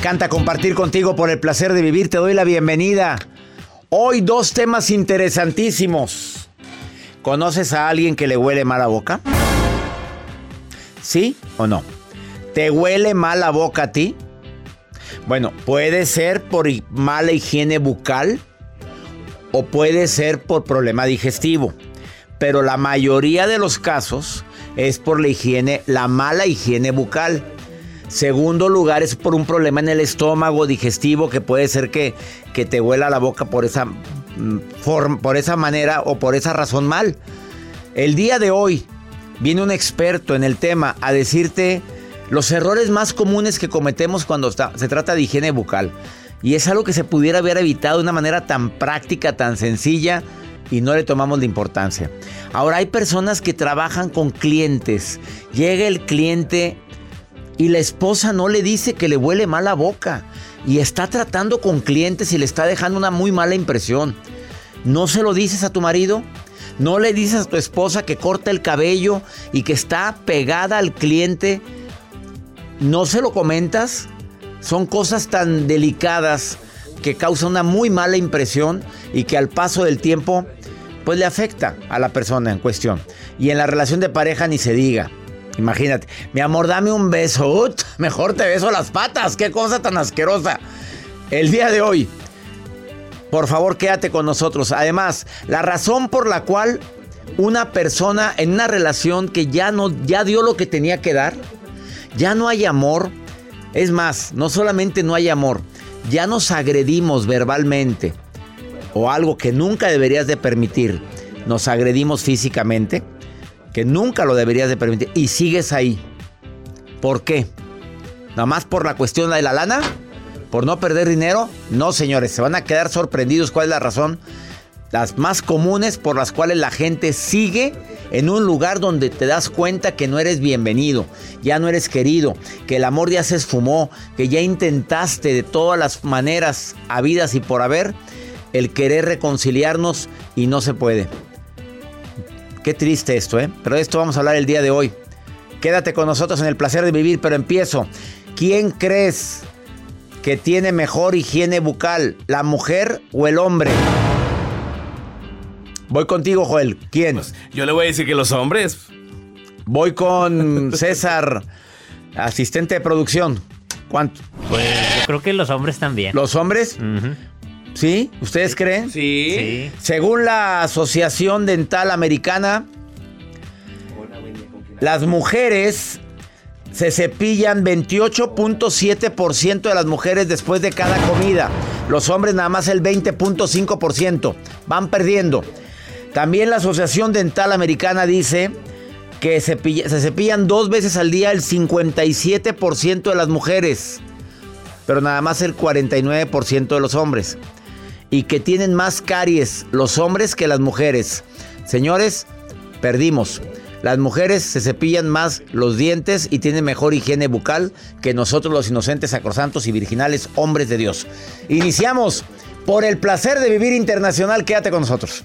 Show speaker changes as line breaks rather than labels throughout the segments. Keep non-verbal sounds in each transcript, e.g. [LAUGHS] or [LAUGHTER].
Encanta compartir contigo por el placer de vivir. Te doy la bienvenida. Hoy dos temas interesantísimos. ¿Conoces a alguien que le huele mal la boca? ¿Sí o no? ¿Te huele mal la boca a ti? Bueno, puede ser por mala higiene bucal o puede ser por problema digestivo. Pero la mayoría de los casos es por la higiene, la mala higiene bucal. Segundo lugar es por un problema en el estómago digestivo que puede ser que, que te huela la boca por esa, mm, por esa manera o por esa razón mal. El día de hoy viene un experto en el tema a decirte los errores más comunes que cometemos cuando se trata de higiene bucal. Y es algo que se pudiera haber evitado de una manera tan práctica, tan sencilla y no le tomamos la importancia. Ahora hay personas que trabajan con clientes. Llega el cliente y la esposa no le dice que le huele mal la boca y está tratando con clientes y le está dejando una muy mala impresión. ¿No se lo dices a tu marido? ¿No le dices a tu esposa que corta el cabello y que está pegada al cliente? ¿No se lo comentas? Son cosas tan delicadas que causan una muy mala impresión y que al paso del tiempo pues le afecta a la persona en cuestión. Y en la relación de pareja ni se diga. Imagínate, mi amor, dame un beso. mejor te beso las patas. Qué cosa tan asquerosa. El día de hoy, por favor, quédate con nosotros. Además, la razón por la cual una persona en una relación que ya no ya dio lo que tenía que dar, ya no hay amor. Es más, no solamente no hay amor, ya nos agredimos verbalmente o algo que nunca deberías de permitir. Nos agredimos físicamente que nunca lo deberías de permitir y sigues ahí. ¿Por qué? ¿Nada más por la cuestión de la lana? ¿Por no perder dinero? No, señores, se van a quedar sorprendidos cuál es la razón. Las más comunes por las cuales la gente sigue en un lugar donde te das cuenta que no eres bienvenido, ya no eres querido, que el amor ya se esfumó, que ya intentaste de todas las maneras habidas y por haber el querer reconciliarnos y no se puede. Qué triste esto, ¿eh? Pero de esto vamos a hablar el día de hoy. Quédate con nosotros en el placer de vivir, pero empiezo. ¿Quién crees que tiene mejor higiene bucal, la mujer o el hombre? Voy contigo, Joel. ¿Quién? Pues,
yo le voy a decir que los hombres.
Voy con [LAUGHS] César, asistente de producción. ¿Cuánto?
Pues yo creo que los hombres también.
¿Los hombres? ¿Sí? ¿Ustedes creen?
Sí.
Según la Asociación Dental Americana, las mujeres se cepillan 28.7% de las mujeres después de cada comida. Los hombres nada más el 20.5%. Van perdiendo. También la Asociación Dental Americana dice que se cepillan dos veces al día el 57% de las mujeres, pero nada más el 49% de los hombres. Y que tienen más caries los hombres que las mujeres. Señores, perdimos. Las mujeres se cepillan más los dientes y tienen mejor higiene bucal que nosotros los inocentes, sacrosantos y virginales hombres de Dios. Iniciamos por el placer de vivir internacional. Quédate con nosotros.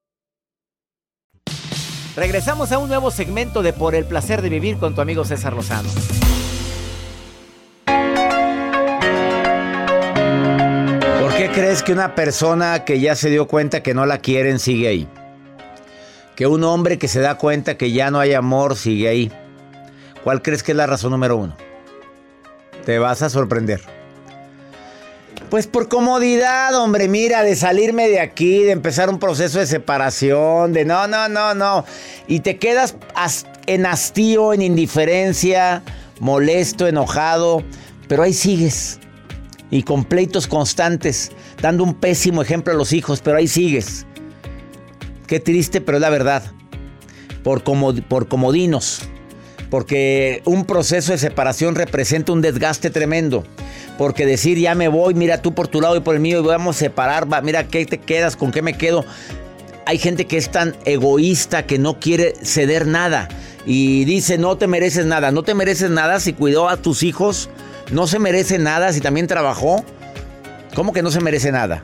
Regresamos a un nuevo segmento de Por el placer de vivir con tu amigo César Lozano. ¿Por qué crees que una persona que ya se dio cuenta que no la quieren sigue ahí? Que un hombre que se da cuenta que ya no hay amor sigue ahí. ¿Cuál crees que es la razón número uno? Te vas a sorprender. Pues por comodidad, hombre, mira, de salirme de aquí, de empezar un proceso de separación, de no, no, no, no. Y te quedas en hastío, en indiferencia, molesto, enojado, pero ahí sigues. Y con pleitos constantes, dando un pésimo ejemplo a los hijos, pero ahí sigues. Qué triste, pero es la verdad. Por, por comodinos. Porque un proceso de separación representa un desgaste tremendo. Porque decir ya me voy, mira tú por tu lado y por el mío y vamos a separar, mira qué te quedas, con qué me quedo. Hay gente que es tan egoísta que no quiere ceder nada y dice no te mereces nada, no te mereces nada si cuidó a tus hijos, no se merece nada si también trabajó. ¿Cómo que no se merece nada?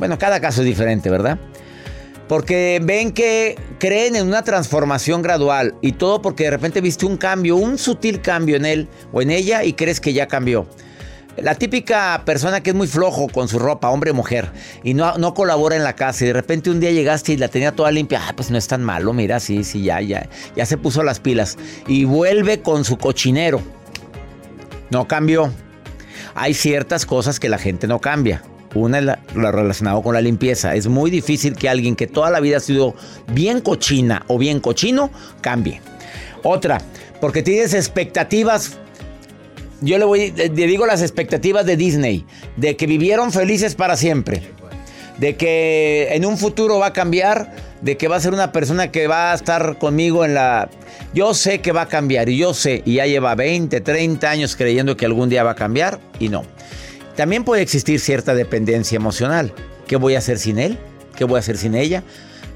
Bueno, cada caso es diferente, ¿verdad? Porque ven que creen en una transformación gradual y todo porque de repente viste un cambio, un sutil cambio en él o en ella y crees que ya cambió. La típica persona que es muy flojo con su ropa, hombre o mujer, y no, no colabora en la casa y de repente un día llegaste y la tenía toda limpia, ah, pues no es tan malo, mira, sí, sí, ya, ya, ya se puso las pilas y vuelve con su cochinero. No cambió. Hay ciertas cosas que la gente no cambia. Una es la, relacionada con la limpieza. Es muy difícil que alguien que toda la vida ha sido bien cochina o bien cochino cambie. Otra, porque tienes expectativas yo le voy, le digo las expectativas de Disney, de que vivieron felices para siempre, de que en un futuro va a cambiar, de que va a ser una persona que va a estar conmigo en la... Yo sé que va a cambiar y yo sé, y ya lleva 20, 30 años creyendo que algún día va a cambiar y no. También puede existir cierta dependencia emocional. ¿Qué voy a hacer sin él? ¿Qué voy a hacer sin ella?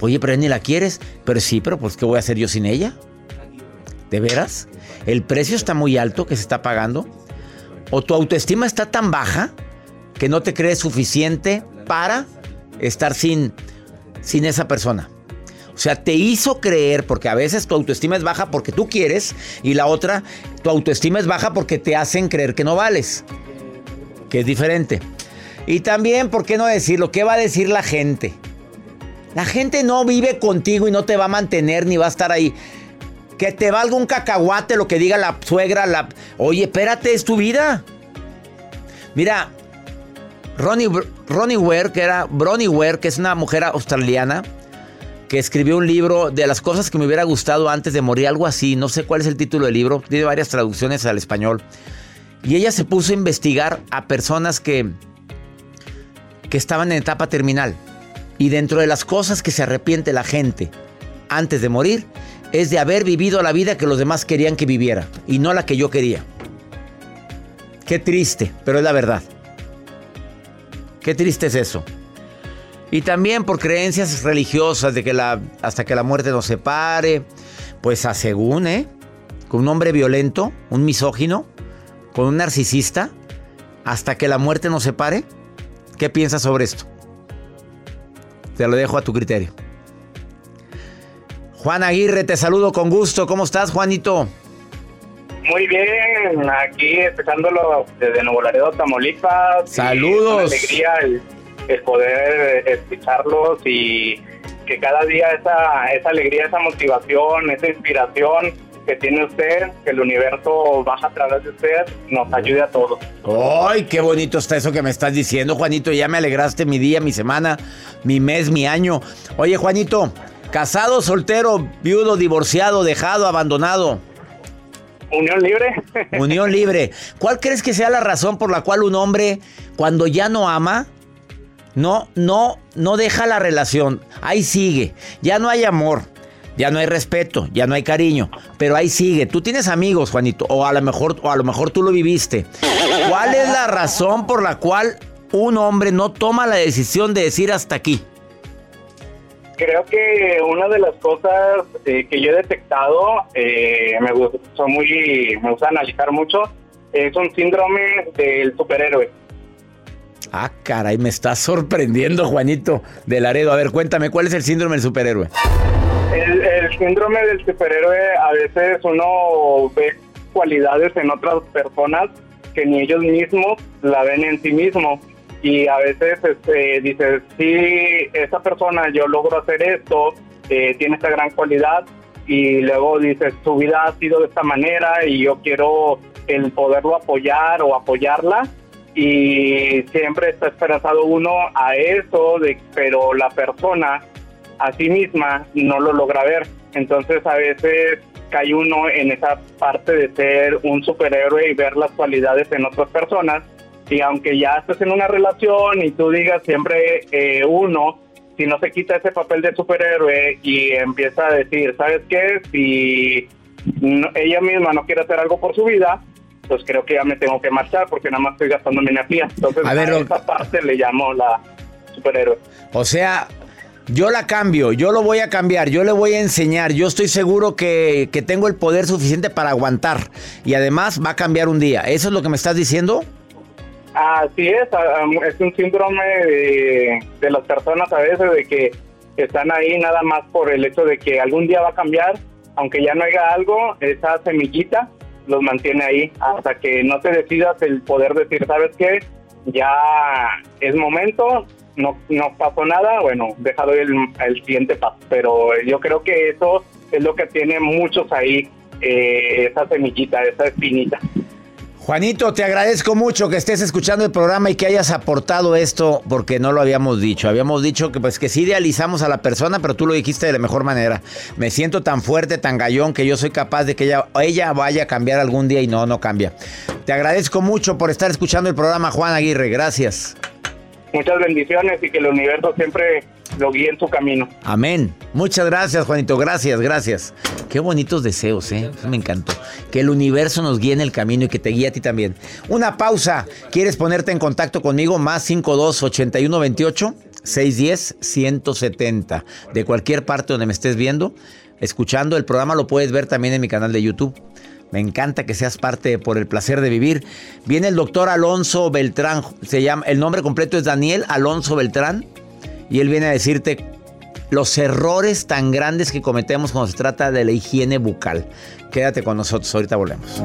Oye, pero ni la quieres. Pero sí, pero pues ¿qué voy a hacer yo sin ella? ¿De veras? ¿El precio está muy alto que se está pagando? ¿O tu autoestima está tan baja que no te crees suficiente para estar sin, sin esa persona? O sea, te hizo creer, porque a veces tu autoestima es baja porque tú quieres, y la otra, tu autoestima es baja porque te hacen creer que no vales, que es diferente. Y también, ¿por qué no decirlo? ¿Qué va a decir la gente? La gente no vive contigo y no te va a mantener ni va a estar ahí. Que te valga un cacahuate lo que diga la suegra, la... Oye, espérate, es tu vida. Mira, Ronnie, Ronnie Ware, que era Bronnie Ware, que es una mujer australiana, que escribió un libro de las cosas que me hubiera gustado antes de morir, algo así, no sé cuál es el título del libro, tiene varias traducciones al español. Y ella se puso a investigar a personas que, que estaban en etapa terminal. Y dentro de las cosas que se arrepiente la gente antes de morir, es de haber vivido la vida que los demás querían que viviera y no la que yo quería. Qué triste, pero es la verdad. Qué triste es eso. Y también por creencias religiosas de que la, hasta que la muerte nos separe, pues a según, ¿eh? Con un hombre violento, un misógino, con un narcisista, hasta que la muerte nos separe. ¿Qué piensas sobre esto? Te lo dejo a tu criterio. Juan Aguirre, te saludo con gusto. ¿Cómo estás, Juanito?
Muy bien, aquí escuchándolo desde Nuevo Laredo, Tamaulipas.
Saludos.
Es alegría el, poder escucharlos y que cada día esa, esa alegría, esa motivación, esa inspiración que tiene usted, que el universo baja a través de usted, nos ayude a todos.
¡Ay, qué bonito está eso que me estás diciendo, Juanito! Ya me alegraste mi día, mi semana, mi mes, mi año. Oye, Juanito, Casado, soltero, viudo, divorciado, dejado, abandonado.
Unión libre. [LAUGHS]
Unión libre. ¿Cuál crees que sea la razón por la cual un hombre, cuando ya no ama, no, no, no deja la relación? Ahí sigue. Ya no hay amor. Ya no hay respeto, ya no hay cariño, pero ahí sigue. Tú tienes amigos, Juanito, o a lo mejor, o a lo mejor tú lo viviste. ¿Cuál es la razón por la cual un hombre no toma la decisión de decir hasta aquí?
Creo que una de las cosas eh, que yo he detectado, eh, me, gusta muy, me gusta analizar mucho, es un síndrome del superhéroe.
Ah, caray, me está sorprendiendo, Juanito de Laredo. A ver, cuéntame, ¿cuál es el síndrome del superhéroe?
El, el síndrome del superhéroe, a veces uno ve cualidades en otras personas que ni ellos mismos la ven en sí mismos y a veces este, dices, sí, esa persona yo logro hacer esto, eh, tiene esta gran cualidad y luego dices, su vida ha sido de esta manera y yo quiero el poderlo apoyar o apoyarla y siempre está esperanzado uno a eso, de, pero la persona a sí misma no lo logra ver. Entonces a veces cae uno en esa parte de ser un superhéroe y ver las cualidades en otras personas y aunque ya estés en una relación y tú digas siempre eh, uno, si no se quita ese papel de superhéroe y empieza a decir, ¿sabes qué? Si ella misma no quiere hacer algo por su vida, pues creo que ya me tengo que marchar porque nada más estoy gastando mi energía. Entonces a, ver, esa parte le llamo la superhéroe.
O sea, yo la cambio, yo lo voy a cambiar, yo le voy a enseñar, yo estoy seguro que, que tengo el poder suficiente para aguantar y además va a cambiar un día. ¿Eso es lo que me estás diciendo?
Así es, es un síndrome de, las personas a veces de que están ahí nada más por el hecho de que algún día va a cambiar, aunque ya no haya algo, esa semillita los mantiene ahí hasta que no te decidas el poder decir, ¿sabes qué? Ya es momento, no, no pasó nada, bueno, deja el, el siguiente paso. Pero yo creo que eso es lo que tiene muchos ahí, eh, esa semillita, esa espinita.
Juanito, te agradezco mucho que estés escuchando el programa y que hayas aportado esto porque no lo habíamos dicho. Habíamos dicho que pues que sí idealizamos a la persona, pero tú lo dijiste de la mejor manera. Me siento tan fuerte, tan gallón que yo soy capaz de que ella, ella vaya a cambiar algún día y no, no cambia. Te agradezco mucho por estar escuchando el programa, Juan Aguirre. Gracias.
Muchas bendiciones y que el universo siempre lo guíe en su camino.
Amén. Muchas gracias, Juanito. Gracias, gracias. Qué bonitos deseos, ¿eh? me encantó. Que el universo nos guíe en el camino y que te guíe a ti también. Una pausa. ¿Quieres ponerte en contacto conmigo? Más 52 81 28 610 170. De cualquier parte donde me estés viendo, escuchando el programa, lo puedes ver también en mi canal de YouTube. Me encanta que seas parte por el placer de vivir. Viene el doctor Alonso Beltrán. Se llama, el nombre completo es Daniel Alonso Beltrán. Y él viene a decirte los errores tan grandes que cometemos cuando se trata de la higiene bucal. Quédate con nosotros, ahorita volvemos.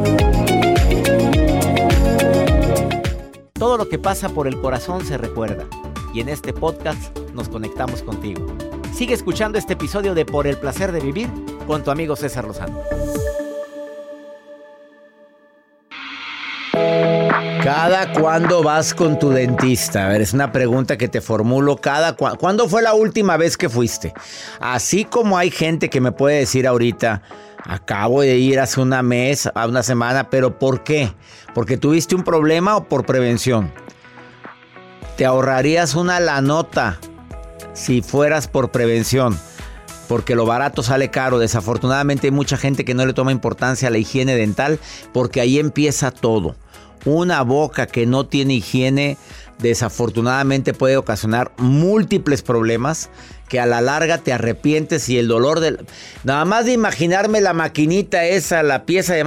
Todo lo que pasa por el corazón se recuerda y en este podcast nos conectamos contigo. Sigue escuchando este episodio de Por el placer de vivir con tu amigo César Lozano. ¿Cada cuándo vas con tu dentista? A ver, es una pregunta que te formulo. Cada ¿Cuándo fue la última vez que fuiste? Así como hay gente que me puede decir ahorita, acabo de ir hace una mes, a una semana, pero ¿por qué? ¿Porque tuviste un problema o por prevención? Te ahorrarías una la nota si fueras por prevención porque lo barato sale caro. Desafortunadamente hay mucha gente que no le toma importancia a la higiene dental porque ahí empieza todo. Una boca que no tiene higiene desafortunadamente puede ocasionar múltiples problemas que a la larga te arrepientes y el dolor del... Nada más de imaginarme la maquinita esa, la pieza de...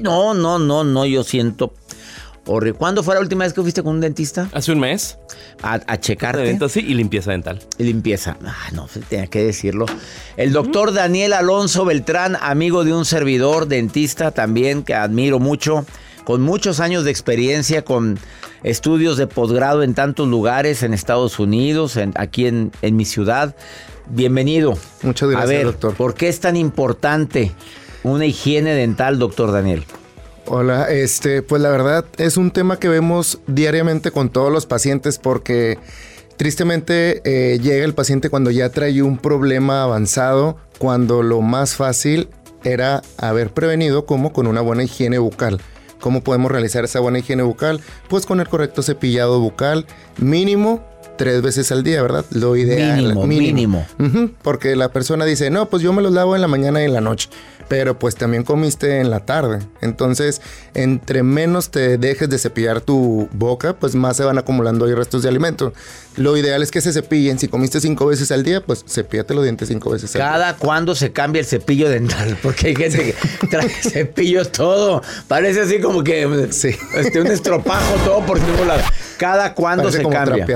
No, no, no, no, yo siento ¿Cuándo fue la última vez que fuiste con un dentista?
Hace un mes.
A, a checarte.
sí, y limpieza dental.
Y limpieza. Ah, no, tenía que decirlo. El doctor Daniel Alonso Beltrán, amigo de un servidor dentista también que admiro mucho, con muchos años de experiencia, con estudios de posgrado en tantos lugares, en Estados Unidos, aquí en, en mi ciudad. Bienvenido.
Muchas gracias,
a ver,
doctor.
¿Por qué es tan importante una higiene dental, doctor Daniel?
Hola, este, pues la verdad es un tema que vemos diariamente con todos los pacientes porque tristemente eh, llega el paciente cuando ya trae un problema avanzado, cuando lo más fácil era haber prevenido como con una buena higiene bucal. ¿Cómo podemos realizar esa buena higiene bucal? Pues con el correcto cepillado bucal mínimo tres veces al día, ¿verdad?
Lo ideal. Mínimo, mínimo.
porque la persona dice, no, pues yo me los lavo en la mañana y en la noche pero pues también comiste en la tarde. Entonces, entre menos te dejes de cepillar tu boca, pues más se van acumulando ahí restos de alimento. Lo ideal es que se cepillen. Si comiste cinco veces al día, pues cepíate los dientes cinco veces
al
día.
¿Cada cuándo se cambia el cepillo dental? [LAUGHS] Porque hay gente que trae [LAUGHS] cepillos todo. Parece así como que sí. este, un estropajo todo por ningún lado. ¿Cada cuándo se cambia?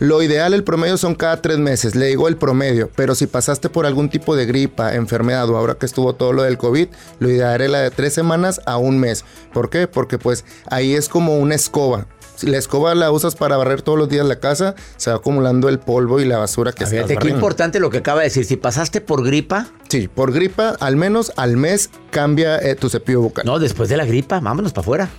Lo ideal, el promedio son cada tres meses. Le digo el promedio. Pero si pasaste por algún tipo de gripa, enfermedad o ahora que estuvo todo lo del COVID, lo ideal era la de tres semanas a un mes. ¿Por qué? Porque pues ahí es como una escoba. Si la escoba la usas para barrer todos los días la casa, se va acumulando el polvo y la basura que
Fíjate qué importante lo que acaba de decir. Si pasaste por gripa.
Sí, por gripa, al menos al mes cambia eh, tu cepillo bucal.
No, después de la gripa, vámonos para afuera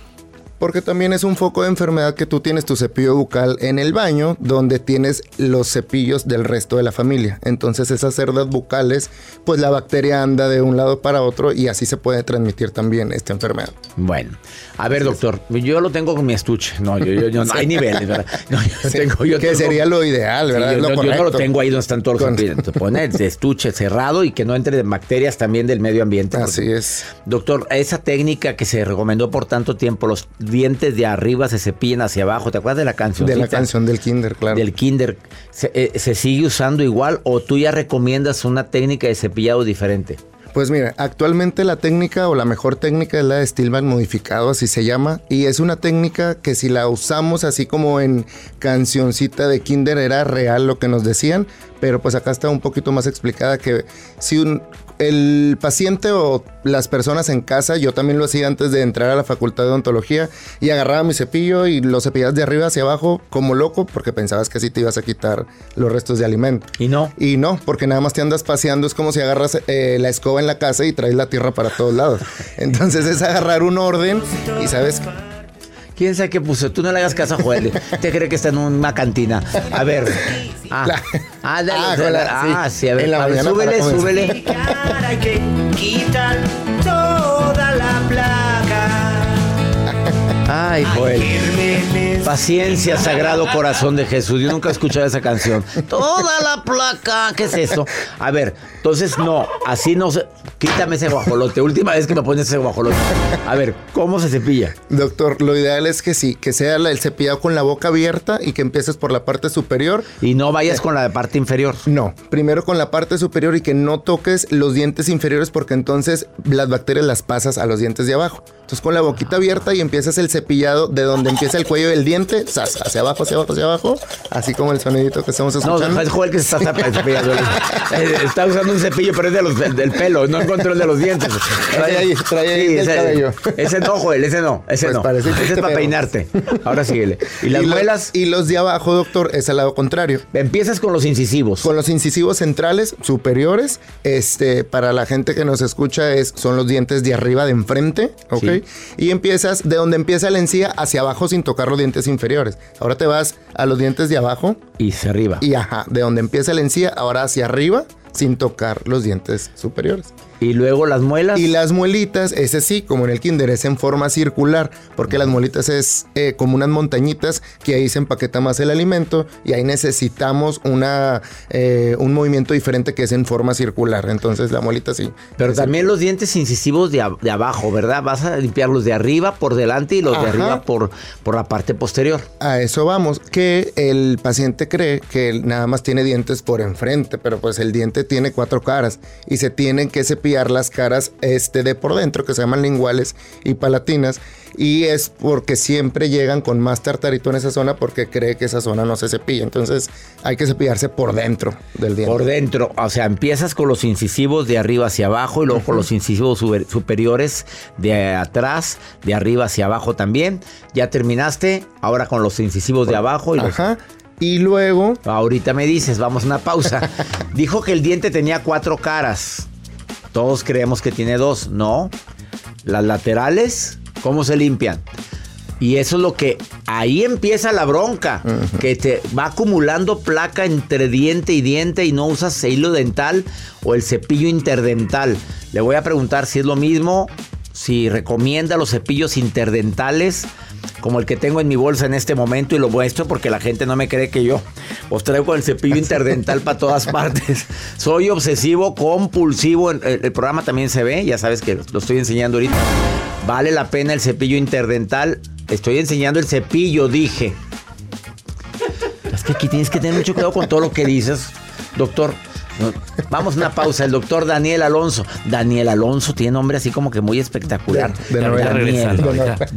porque también es un foco de enfermedad que tú tienes tu cepillo bucal en el baño, donde tienes los cepillos del resto de la familia. Entonces esas cerdas bucales, pues la bacteria anda de un lado para otro y así se puede transmitir también esta enfermedad.
Bueno, a ver doctor, yo lo tengo con mi estuche. No, yo, yo, no [LAUGHS] hay niveles, ¿verdad? No,
yo tengo, yo que sería lo ideal, ¿verdad?
yo, no lo tengo ahí donde están todos los sí. Pone el estuche cerrado y que no entre bacterias también del medio ambiente.
Así es.
Doctor, esa técnica que se recomendó por tanto tiempo, los dientes de arriba se cepillan hacia abajo. ¿Te acuerdas de la canción?
De la canción del kinder, claro.
Del kinder. Eh, ¿Se, sigue usando igual o tú ya recomiendas una técnica de cepillado diferente?
Pues mira, actualmente la técnica o la mejor técnica es la de Stillman modificado, así se llama, y es una técnica que si la usamos así como en cancioncita de Kinder era real lo que nos decían, pero pues acá está un poquito más explicada que si un, el paciente o las personas en casa, yo también lo hacía antes de entrar a la facultad de odontología y agarraba mi cepillo y lo cepillabas de arriba hacia abajo como loco porque pensabas que así te ibas a quitar los restos de alimento.
Y no.
Y no, porque nada más te andas paseando, es como si agarras eh, la escoba en la casa y traes la tierra para todos lados. [LAUGHS] Entonces es agarrar un orden y sabes
¿Quién sabe qué puso? Tú no le hagas caso a Joel. Te cree que está en una cantina. A ver. Ah, ah, dale, ah, ah sí. a ver. súbele, súbele. Hay que quitar toda la placa. Ay, Joel. Paciencia, Sagrado Corazón de Jesús. Yo nunca he escuchado esa canción. Toda la placa. ¿Qué es eso? A ver, entonces no, así no se. Quítame ese guajolote. Última vez que me pones ese guajolote. A ver, ¿cómo se cepilla?
Doctor, lo ideal es que sí, que sea el cepillado con la boca abierta y que empieces por la parte superior.
Y no vayas con la parte inferior.
No, primero con la parte superior y que no toques los dientes inferiores porque entonces las bacterias las pasas a los dientes de abajo. Entonces con la boquita abierta y empiezas el cepillado de donde empieza el cuello del diente, zas, hacia abajo, hacia abajo, hacia abajo, así como el sonidito que estamos escuchando.
No, es Joel que se está cepillando. [LAUGHS] Está usando un cepillo, pero es de los, del pelo, no el de los dientes.
Trae ahí, trae ahí
Sí,
el
ese,
cabello.
ese no, Joel, ese no, ese
Pues
no.
parece
Ese es para peinarte. Ahora síguele. Y las muelas,
Y los de abajo, doctor, es al lado contrario.
empiezas con los incisivos.
Con los incisivos centrales superiores, este, para la gente que nos escucha, es, son los dientes de arriba de enfrente, ¿ok?
Sí.
Y empiezas de donde empieza la encía hacia abajo sin tocar los dientes inferiores. Ahora te vas a los dientes de abajo
Y hacia arriba.
y ajá, de donde empieza la encía, ahora hacia arriba sin tocar los dientes superiores.
Y luego las muelas.
Y las muelitas, ese sí, como en el kinder, es en forma circular, porque las muelitas es eh, como unas montañitas que ahí se empaqueta más el alimento y ahí necesitamos una, eh, un movimiento diferente que es en forma circular. Entonces la muelita sí.
Pero también los dientes incisivos de, a- de abajo, ¿verdad? Vas a limpiar los de arriba por delante y los de arriba por, por la parte posterior.
A eso vamos, que el paciente cree que nada más tiene dientes por enfrente, pero pues el diente tiene cuatro caras y se tienen que cepillar las caras este de por dentro, que se llaman linguales y palatinas, y es porque siempre llegan con más tartarito en esa zona porque cree que esa zona no se cepilla, entonces hay que cepillarse por dentro del diente.
Por dentro, o sea, empiezas con los incisivos de arriba hacia abajo y luego con los incisivos super- superiores de atrás, de arriba hacia abajo también. Ya terminaste, ahora con los incisivos de abajo y los...
Ajá. Y luego,
Ahorita me dices, vamos a una pausa. [LAUGHS] Dijo que el diente tenía cuatro caras. Todos creemos que tiene dos. No. Las laterales, ¿cómo se limpian? Y eso es lo que ahí empieza la bronca, que te va acumulando placa entre diente y diente y no usas hilo dental o el cepillo interdental. Le voy a preguntar si es lo mismo, si recomienda los cepillos interdentales como el que tengo en mi bolsa en este momento y lo muestro porque la gente no me cree que yo os traigo el cepillo [LAUGHS] interdental para todas partes. Soy obsesivo, compulsivo. El, el programa también se ve, ya sabes que lo estoy enseñando ahorita. Vale la pena el cepillo interdental. Estoy enseñando el cepillo, dije. Es que aquí tienes que tener mucho cuidado con todo lo que dices, doctor. Vamos a una pausa. El doctor Daniel Alonso. Daniel Alonso tiene nombre así como que muy espectacular.
De-.
Daniel,
Regresando.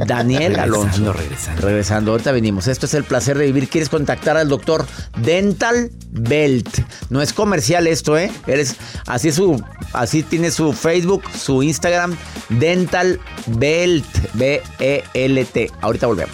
Daniel Alonso.
Regresando, regresando.
Regresando, ahorita venimos. Esto es el placer de vivir. ¿Quieres contactar al doctor Dental Belt? No es comercial esto, ¿eh? Eres, así su, así tiene su Facebook, su Instagram, Dental Belt, B-E-L-T. Ahorita volvemos.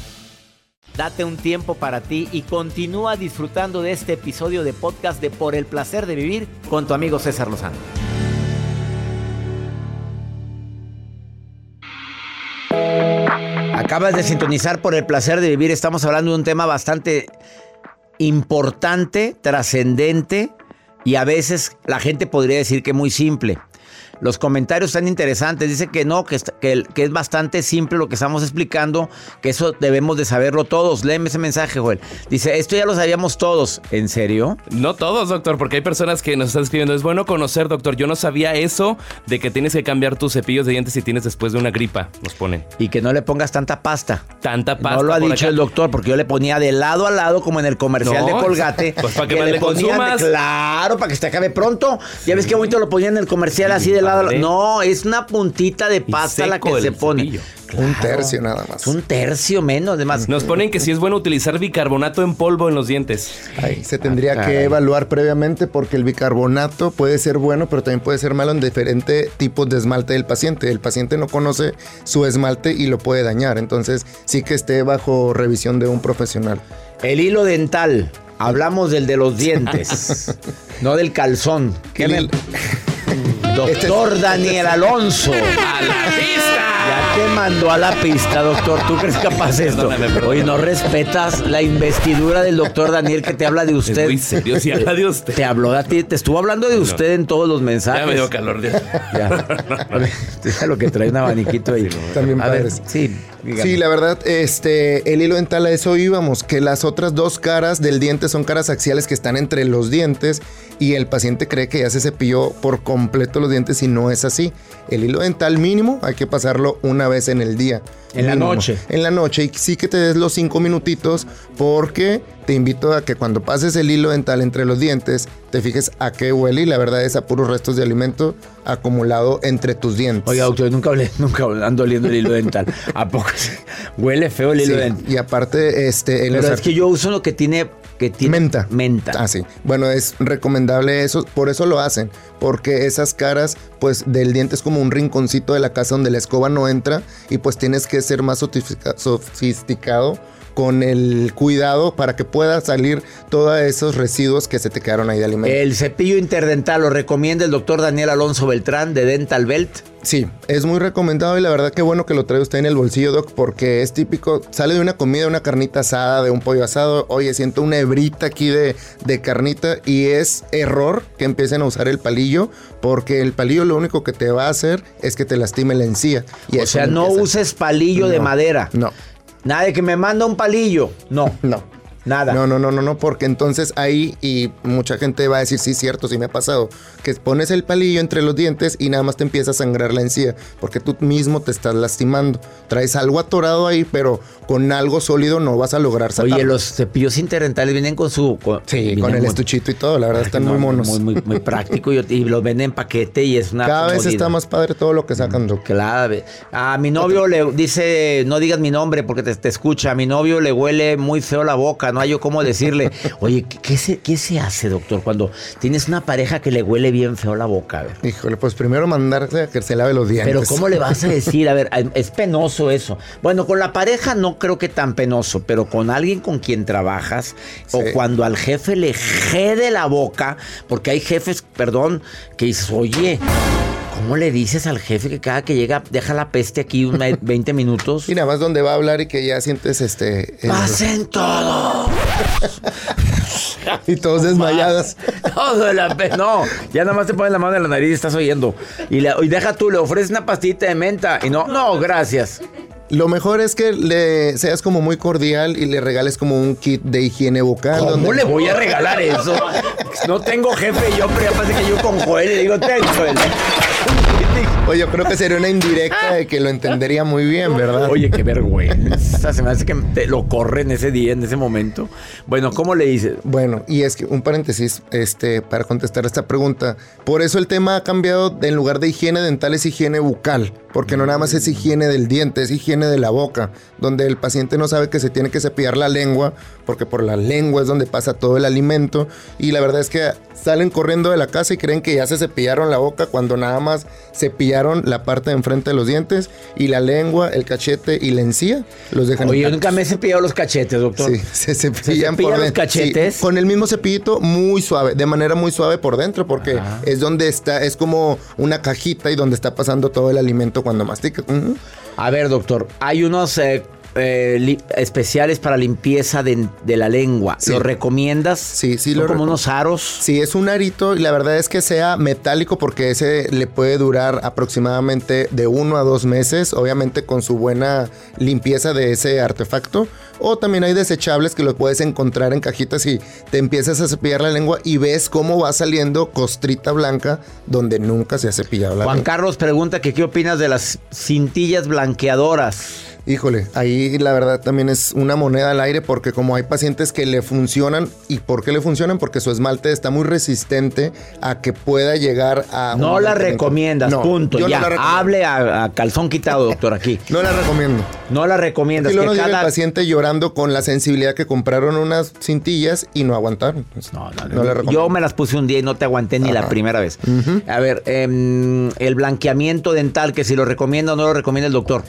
Date un tiempo para ti y continúa disfrutando de este episodio de podcast de Por el placer de vivir con tu amigo César Lozano. Acabas de sintonizar por el placer de vivir. Estamos hablando de un tema bastante importante, trascendente y a veces la gente podría decir que muy simple. Los comentarios están interesantes. Dice que no, que, que, que es bastante simple lo que estamos explicando, que eso debemos de saberlo todos. Léeme ese mensaje, Joel. Dice, esto ya lo sabíamos todos. ¿En serio?
No todos, doctor, porque hay personas que nos están escribiendo. Es bueno conocer, doctor. Yo no sabía eso de que tienes que cambiar tus cepillos de dientes si tienes después de una gripa. Nos ponen.
Y que no le pongas tanta pasta.
Tanta pasta.
no lo ha dicho
acá.
el doctor, porque yo le ponía de lado a lado, como en el comercial
No,
de Colgate. [LAUGHS]
pues para que más le
de-
consumas.
claro, para que se acabe pronto. Ya ves que bonito lo ponían en el comercial así de lado. No, es una puntita de pasta la que se pone.
cepillo.
Un tercio nada más.
Un tercio menos, además.
Nos ponen que si es bueno utilizar bicarbonato en polvo en los dientes.
Ahí se tendría
Ah,
que evaluar previamente porque el bicarbonato puede ser bueno, pero también puede ser malo en diferentes tipos de esmalte del paciente. El paciente no conoce su esmalte y lo puede dañar. Entonces, sí que esté bajo revisión de un profesional.
El hilo dental. Hablamos del de los dientes, [LAUGHS] no del calzón. ¿Qué me- Doctor Daniel Alonso.
¡A la pista!
Ya te mandó a la pista, doctor. ¿Tú crees capaz de esto? Oye, no respetas la investidura del doctor Daniel que te habla de
Es
usted.
muy serio, si habla de usted.
Te habló a ti, te estuvo hablando de usted en todos los mensajes.
Ya me dio calor. ya.
Ya. [LAUGHS] A ver, [LAUGHS] deja lo que trae un abaniquito ahí.
También
a ver,
padres.
sí,
Sí, la verdad, este, el hilo dental a eso íbamos, que las otras dos caras del diente son caras axiales que están entre los dientes y el paciente cree que ya se cepilló por completo los dientes y no es así. El hilo dental mínimo hay que pasarlo una vez en el día.
En la noche.
En la noche y sí que te des los cinco minutitos porque te invito a que cuando pases el hilo dental entre los dientes te fijes a qué huele y la verdad es a puros restos de alimento acumulado entre tus dientes.
Oiga, doctor, nunca, hablé, [LAUGHS] nunca ando oliendo el hilo dental. ¿A poco huele feo el hilo
Sí,
dental?
y aparte, este, en
Pero
los
es que yo uso lo que tiene, que tiene
Menta.
Menta.
Ah, sí. Bueno, es recomendable eso, por eso lo hacen, porque esas caras, pues del diente es como un rinconcito de la casa donde la escoba no entra y pues tienes que ser más sofistica- sofisticado con el cuidado para que pueda salir todos esos residuos que se te quedaron ahí de alimento.
El cepillo interdental lo recomienda el doctor Daniel Alonso Beltrán de Dental Belt.
Sí, es muy recomendado y la verdad que bueno que lo trae usted en el bolsillo, Doc, porque es típico, sale de una comida, una carnita asada, de un pollo asado, oye, siento una hebrita aquí de, de carnita y es error que empiecen a usar el palillo, porque el palillo lo único que te va a hacer es que te lastime la encía. Y
o sea, no
empieza.
uses palillo de madera.
No,
Nada que me manda un palillo. No,
no.
Nada.
No, no, no, no, no, porque entonces ahí y mucha gente va a decir, sí, cierto, sí me ha pasado, que pones el palillo entre los dientes y nada más te empieza a sangrar la encía, porque tú mismo te estás lastimando. Traes algo atorado ahí, pero con algo sólido no vas a lograr sacarlo.
Oye, los cepillos interdentales vienen con su... Con,
Sí, con el estuchito y todo, la verdad están
No,
muy monos.
Muy, muy, muy práctico y, y los venden en paquete y es una
Cada vez está más padre todo lo que sacan, Doc.
Claro. A mi novio le dice, no digas mi nombre porque te, te escucha. A mi novio le huele muy feo la boca, no hay yo cómo decirle. Oye, ¿qué, se, qué se hace, doctor, cuando tienes una pareja que le huele bien feo la boca? A ver.
Híjole, pues primero mandarse a que se lave los dientes.
Pero ¿cómo le vas a decir? A ver, es penoso eso. Bueno, con la pareja no creo que tan penoso, pero con alguien con quien trabajas o cuando al jefe le jede la boca, porque hay jefes, perdón, que dices, oye, ¿cómo le dices al jefe que cada que llega deja la peste aquí unos [LAUGHS] 20 minutos?
Y nada más donde va a hablar y que ya sientes este... el-
¡Pasen todos! [LAUGHS]
y todos desmayadas. [LAUGHS]
No, de la pe- no, ya nada más te pones la mano en la nariz y estás oyendo. Y, le- y deja tú, le ofreces una pastita de menta y no, no, gracias.
Lo mejor es que le seas como muy cordial y le regales como un kit de higiene bucal.
¿Cómo
donde-
le voy a regalar eso? No tengo jefe yo, pero ya parece que yo con Joel le digo, ten, Joel. [LAUGHS]
Oye, yo creo que sería una indirecta de que lo entendería muy bien, ¿verdad?
Oye, qué vergüenza. Se me hace que te lo corren ese día, en ese momento. Bueno, ¿cómo le dices?
Bueno, y es que un paréntesis este, para contestar esta pregunta. Por eso el tema ha cambiado en lugar de higiene dental es higiene bucal, porque no nada más es higiene del diente, es higiene de la boca, donde el paciente no sabe que se tiene que cepillar la lengua, porque por la lengua es donde pasa todo el alimento, y la verdad es que salen corriendo de la casa y creen que ya se cepillaron la boca cuando nada más cepillaron la parte de enfrente de los dientes y la lengua, el cachete y la encía los dejan
Oye, yo nunca me he cepillado los cachetes, doctor.
Sí, se cepillan
cepilla
por
los cachetes?
Sí, con el mismo cepillito muy suave, de manera muy suave por dentro, porque es donde está, es como una cajita y donde está pasando todo el alimento cuando mastica. Ujú.
A ver, doctor, hay unos eh, eh, especiales para limpieza de, de la lengua.
Sí.
¿Lo recomiendas?
Sí, sí,
Son
lo
como unos aros.
Si es un arito, y la verdad es que sea metálico, porque ese le puede durar aproximadamente de uno a dos meses, obviamente con su buena limpieza de ese artefacto. O también hay desechables que los puedes encontrar en cajitas y te empiezas a cepillar la lengua y ves cómo va saliendo costrita blanca donde nunca se ha cepillado la
Juan
lengua.
Carlos pregunta que qué opinas de las cintillas blanqueadoras.
Híjole, ahí la verdad también es una moneda al aire porque como hay pacientes que le funcionan, ¿y por qué le funcionan? Porque su esmalte está muy resistente a que pueda llegar a...
No la recomiendas,
No,
punto.
yo no
Ya,
la recomiendo.
hable a, a calzón quitado, doctor, aquí. [LAUGHS]
No la recomiendo.
No la recomiendas.
Y luego
cada-
el paciente llorando con la sensibilidad que compraron unas cintillas y no aguantaron. Pues,
No, no,
no recomiendo.
Yo me las puse un día y no te aguanté ni la primera vez. A ver, em, el blanqueamiento dental, que si lo recomienda o no lo recomienda el doctor.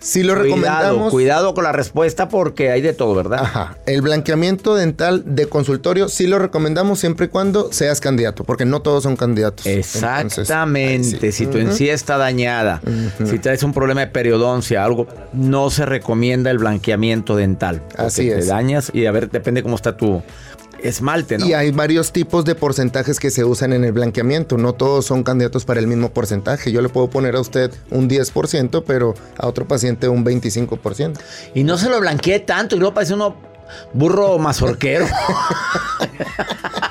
Si lo
Cuidado,
recomendamos...
cuidado con la respuesta porque hay de todo, ¿verdad?
Ajá. El blanqueamiento dental de consultorio sí lo recomendamos siempre y cuando seas candidato, porque no todos son candidatos.
Exactamente.
Entonces, ahí sí.
Si tu
Ujú.
encía está dañada, si traes un problema de periodoncia, algo, no se recomienda el blanqueamiento dental. porque
Así
Te
es.
dañas y a ver, depende cómo está tu esmalte, ¿no?
Y hay varios tipos de porcentajes que se usan en el blanqueamiento. No todos son candidatos para el mismo porcentaje. Yo le puedo poner a usted un 10%, pero a otro paciente un 25%.
Y no se lo blanqueé tanto y luego parece uno burro mazorquero. [LAUGHS]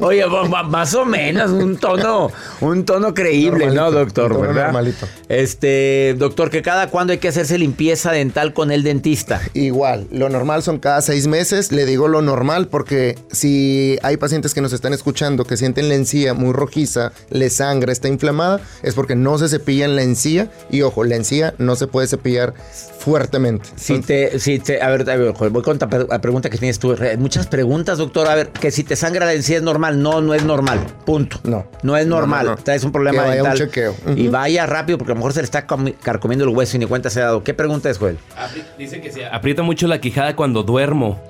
Oye, más o menos, un tono, un tono creíble, ¿no, doctor? ¿Verdad?
normalito.
Este, doctor, que cada cuándo hay que hacerse limpieza dental con el dentista.
Igual, lo normal son cada seis meses. Le digo lo normal porque si hay pacientes que nos están escuchando que sienten la encía muy rojiza, le sangra, está inflamada, es porque no se cepillan la encía. Y ojo, la encía no se puede cepillar fuertemente.
Si te, si te, a ver, a ver, voy con la pregunta que tienes tú. Muchas preguntas, doctor. A ver, que si te sangra la encía es normal. No, no es normal. Punto.
No.
No es
No,
normal.
no, no.
Traes un problema
Que vaya un
dental.
chequeo.
Y vaya rápido porque a lo mejor se le está comi- carcomiendo el hueso y ni cuenta se ha dado. ¿Qué pregunta es, Joel?
Dicen que se aprieta mucho la quijada cuando duermo.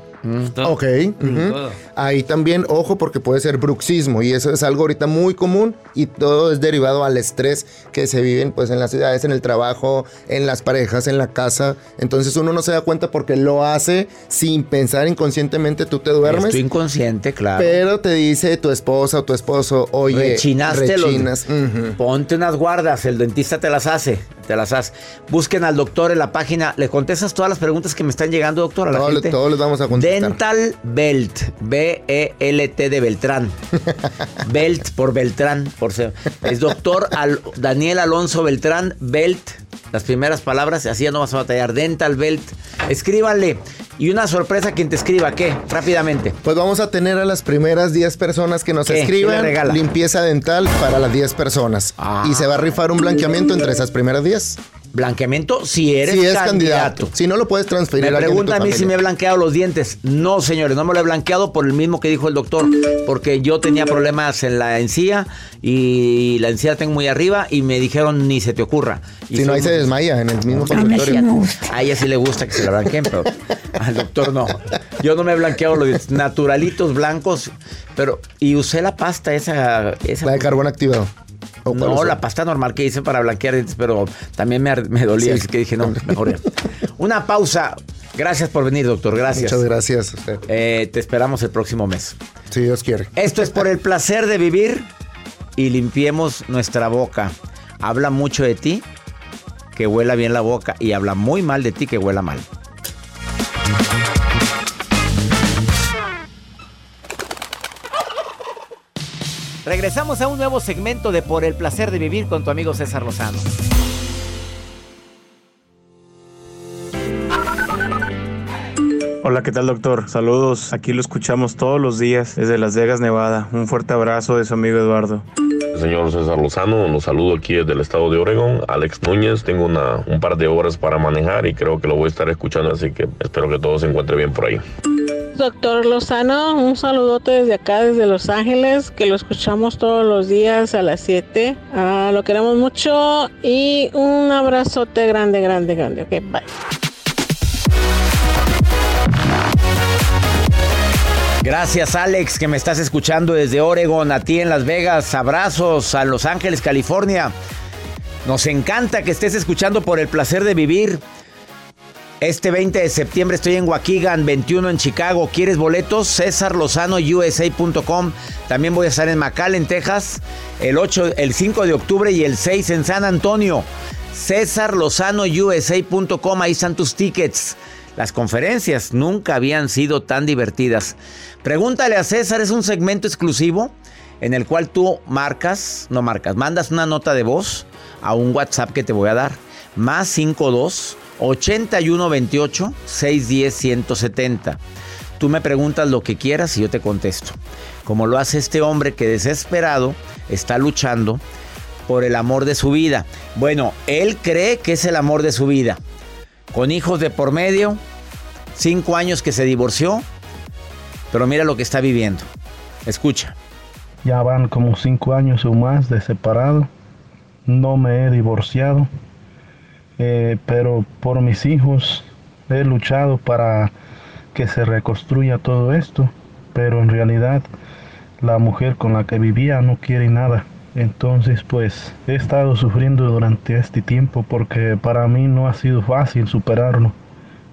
Todo-
Ok.
todo.
Ahí también, ojo, porque puede ser bruxismo y eso es algo ahorita muy común y todo es derivado al estrés que se viven pues en las ciudades, en el trabajo, en las parejas, en la casa. Entonces uno no se da cuenta porque lo hace sin pensar inconscientemente, tú te duermes.
Estoy inconsciente, claro.
Pero te dice tu esposa o tu esposo, oye,
Rechinaste los-
rechinas. Ujú.
Ponte unas guardas, el dentista te las hace, te las hace. Busquen al doctor en la página, le contestas todas las preguntas que me están llegando, doctor, a la
Todos,
gente.
todos les vamos a contestar.
Dental Belt, B-E-L-T de Beltrán. [LAUGHS] Belt por Beltrán, por ser. Es doctor Al- Daniel Alonso Beltrán, Belt. Las primeras palabras, así ya no vas a batallar. Dental Belt. Escríbanle. Y una sorpresa quien te escriba, ¿qué? Rápidamente.
Pues vamos a tener a las primeras 10 personas que nos
¿Qué? ¿Qué le
escriban limpieza dental para las 10 personas.
Ah.
Y se va a rifar un blanqueamiento entre esas primeras 10.
Blanqueamiento si eres
si es
candidato.
candidato. Si no lo puedes transferir
Me
a alguien de tu
pregunta a mí si me he blanqueado los dientes. No, señores, no me lo he blanqueado por el mismo que dijo el doctor. Porque yo tenía problemas en la encía y la encía la tengo muy arriba y me dijeron ni se te ocurra. Y
Si no, ahí se desmaya en el mismo consultorio.
A ella sí le gusta que se la blanqueen, pero al doctor no. Yo no me he blanqueado los dientes. Naturalitos blancos, pero. Y usé la pasta esa. esa
La de carbón activado. ¿O cuál
no, la pasta normal que hice para blanquear dientes, pero también me, dolía,
Sí.
así que dije, no, mejor. Una pausa. Gracias por venir, doctor. Gracias.
Muchas gracias.
Eh, te esperamos el próximo mes.
Si Dios quiere.
Esto es por el placer de vivir y limpiemos nuestra boca. Habla mucho de ti, que huela bien la boca, y habla muy mal de ti, que huela mal. Regresamos a un nuevo segmento de Por el placer de vivir con tu amigo César Lozano.
Hola, ¿qué tal doctor? Saludos, aquí lo escuchamos todos los días desde Las Vegas, Nevada. Un fuerte abrazo de su amigo Eduardo.
Señor César Lozano, los saludo aquí desde el estado de Oregón. Alex Núñez, tengo una, un par de horas para manejar y creo que lo voy a estar escuchando, así que espero que todo se encuentre bien por ahí.
Doctor Lozano, un saludote desde acá, desde Los Ángeles, que lo escuchamos todos los días a las 7. Ah, lo queremos mucho y un abrazote grande, grande, grande. Ok, bye.
Gracias Alex que me estás escuchando desde Oregon, a ti en Las Vegas, abrazos a Los Ángeles, California. Nos encanta que estés escuchando por el placer de vivir. Este 20 de septiembre estoy en Waukegan, 21 en Chicago. ¿Quieres boletos? César Lozano USA.com. También voy a estar en McAllen, Texas, el 8, el 5 de octubre y el 6 en San Antonio. César Lozano USA.com. Ahí están tus tickets. Las conferencias nunca habían sido tan divertidas. Pregúntale a César, es un segmento exclusivo en el cual tú marcas, no marcas, mandas una nota de voz a un WhatsApp que te voy a dar. más 52 8128 610 170. Tú me preguntas lo que quieras y yo te contesto. Como lo hace este hombre que desesperado está luchando por el amor de su vida. Bueno, él cree que es el amor de su vida. Con hijos de por medio, cinco años que se divorció, pero mira lo que está viviendo. Escucha.
Ya van como cinco años o más de separado. No me he divorciado, eh, pero por mis hijos he luchado para que se reconstruya todo esto, pero en realidad la mujer con la que vivía no quiere nada. Entonces pues he estado sufriendo durante este tiempo porque para mí no ha sido fácil superarlo.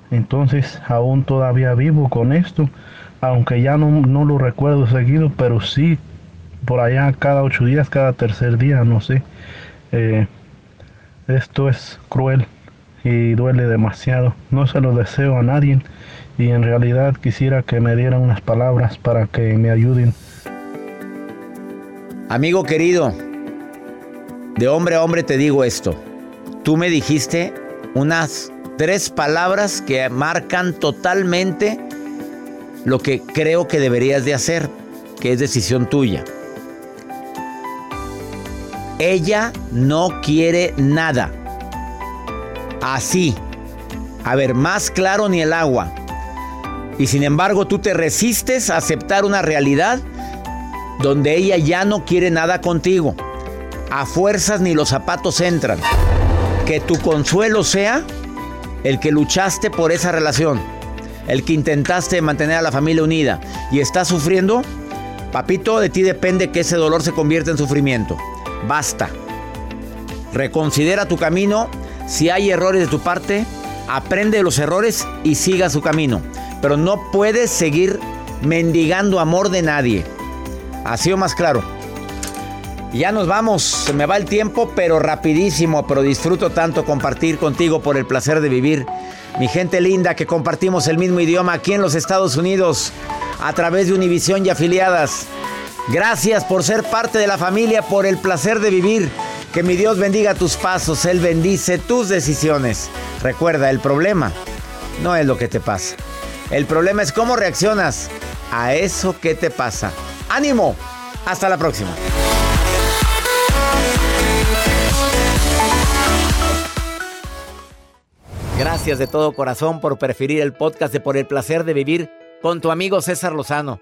Entonces aún todavía vivo con esto, aunque ya no, no lo recuerdo seguido, pero sí por allá cada ocho días, cada tercer día, no sé. Eh, esto es cruel y duele demasiado. No se lo deseo a nadie y en realidad quisiera que me dieran unas palabras para que me ayuden.
Amigo querido, de hombre a hombre te digo esto. Tú me dijiste unas tres palabras que marcan totalmente lo que creo que deberías de hacer, que es decisión tuya. Ella no quiere nada. Así. A ver, más claro ni el agua. Y sin embargo tú te resistes a aceptar una realidad donde ella ya no quiere nada contigo. A fuerzas ni los zapatos entran. Que tu consuelo sea el que luchaste por esa relación, el que intentaste mantener a la familia unida y estás sufriendo, papito, de ti depende que ese dolor se convierta en sufrimiento. Basta. Reconsidera tu camino. Si hay errores de tu parte, aprende de los errores y siga su camino. Pero no puedes seguir mendigando amor de nadie. Así o más claro. Ya nos vamos, se me va el tiempo, pero rapidísimo, pero disfruto tanto compartir contigo por el placer de vivir. Mi gente linda que compartimos el mismo idioma aquí en los Estados Unidos a través de Univisión y afiliadas. Gracias por ser parte de la familia, por el placer de vivir. Que mi Dios bendiga tus pasos, Él bendice tus decisiones. Recuerda, el problema no es lo que te pasa. El problema es cómo reaccionas a eso que te pasa. ánimo. Hasta la próxima. Gracias de todo corazón por preferir el podcast de Por el placer de vivir con tu amigo César Lozano.